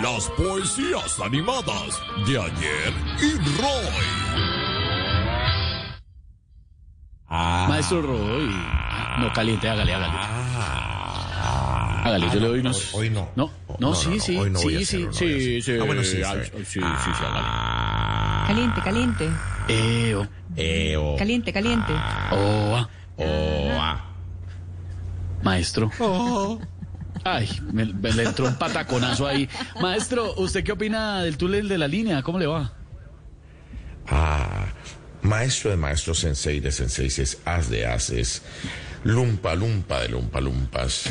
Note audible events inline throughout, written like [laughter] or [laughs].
las poesías animadas de ayer y Roy. Maestro Roy. No, caliente, hágale, hágale. Hágale, yo le doy unos. Hoy no. No, no, sí, sí. Hoy no a sí, sí, no voy a sí, hacer. sí. Ah, bueno, sí, sí, sí, sí, sí, hágale. Caliente, caliente. Eo, Eo. Caliente, caliente. oa, Oa. maestro. Ay, me, le entró un pataconazo ahí. Maestro, ¿usted qué opina del túnel de la línea? ¿Cómo le va? Ah, maestro de maestros, sensei de senseis, as de haces, lumpa lumpa de lumpa lumpas.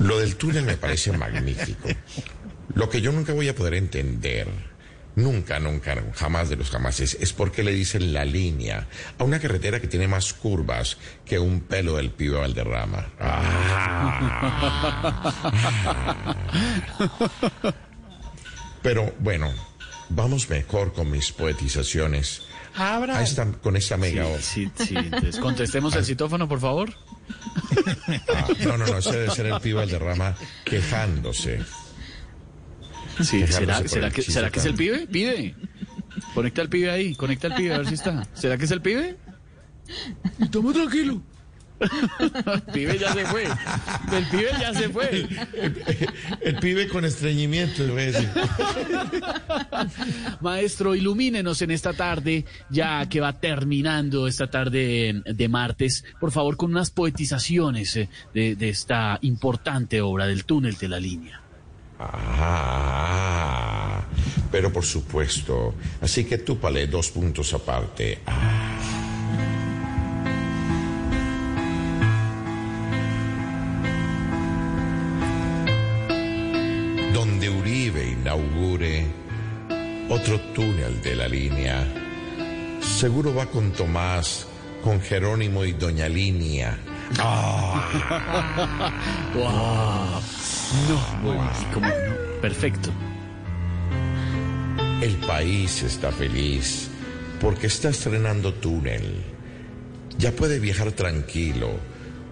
Lo del túnel me parece magnífico. Lo que yo nunca voy a poder entender, nunca, nunca, jamás de los jamases, es por qué le dicen la línea a una carretera que tiene más curvas que un pelo del pibe Valderrama. Ah. Pero bueno, vamos mejor con mis poetizaciones. Ahí está, con esta mega. Sí, sí, entonces contestemos el citófono, por favor. Ah, no, no, no, ese debe ser el pibe Valderrama quejándose. Sí, ¿será, que, chiste ¿será que es el pibe? Pide. Conecta al pibe ahí, conecta al pibe a ver si está. ¿Será que es el pibe? Estamos tranquilo. El [laughs] pibe ya se fue. El pibe ya se fue. El pibe con estreñimiento, le voy a decir. Maestro, ilumínenos en esta tarde, ya que va terminando esta tarde de martes, por favor, con unas poetizaciones eh, de, de esta importante obra del túnel de la línea. Ah, pero por supuesto. Así que tú, Palé, dos puntos aparte. Ah. Donde Uribe inaugure otro túnel de la línea, seguro va con Tomás, con Jerónimo y Doña Línea. [laughs] No, bueno, como no. Perfecto. El país está feliz porque está estrenando túnel. Ya puede viajar tranquilo.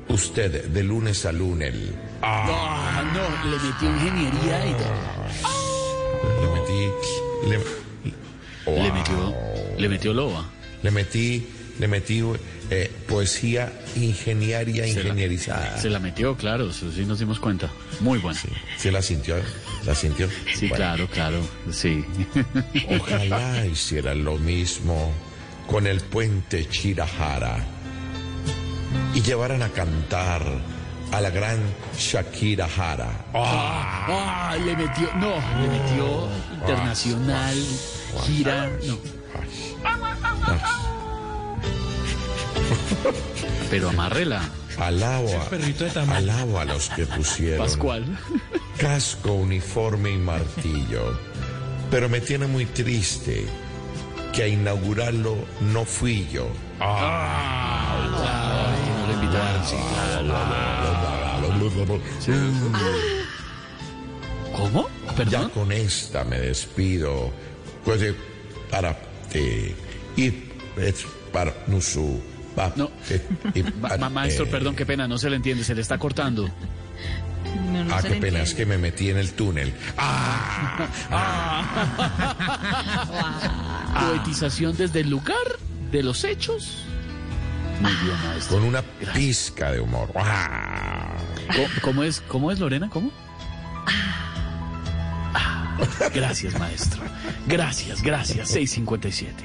Usted de lunes a lunes. Ah, no, le metió ingeniería y Le metí. Le, le Wow. metió, le metió loba. Le metí. Le metí eh, poesía ingeniaria, ingenierizada. Se la metió, claro, eso sí nos dimos cuenta. Muy bueno. Sí, ¿Sí la sintió? ¿La sintió? Bueno, claro, claro, sí. Ojalá [laughs] hiciera lo mismo con el puente Chirajara y llevaran a cantar a la gran Shakira Jara. Ah, le metió, no, le metió internacional, gira, no. [laughs] Pero amárrela, Alabo a, alabo a los que pusieron Pascual. casco, uniforme y martillo. Pero me tiene muy triste que a inaugurarlo no fui yo. Ay, no le invitaron, sí, ¿Cómo? Ya ¿Perdón? con esta me despido. Pues para eh, y es para No. eh, y Ma- pa- ma- maestro, eh, perdón, qué pena, no se le entiende, se le está cortando. No, no Ah, qué pena, es que me metí en el túnel. [laughs] Ah, Poetización desde el lugar de los hechos. Muy bien, maestro. con una pizca de humor. Ah. ¿Cómo, cómo es, ¿Cómo es, Lorena? ¿Cómo? Ah, gracias, maestro. Gracias, gracias. 657.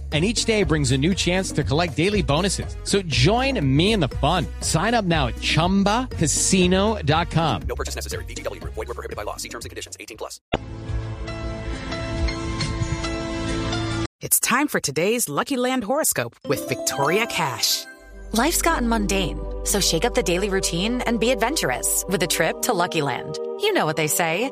and each day brings a new chance to collect daily bonuses. So join me in the fun. Sign up now at ChumbaCasino.com. No purchase necessary. VGW Group. Void were prohibited by law. See terms and conditions. 18 plus. It's time for today's Lucky Land horoscope with Victoria Cash. Life's gotten mundane, so shake up the daily routine and be adventurous with a trip to Lucky Land. You know what they say.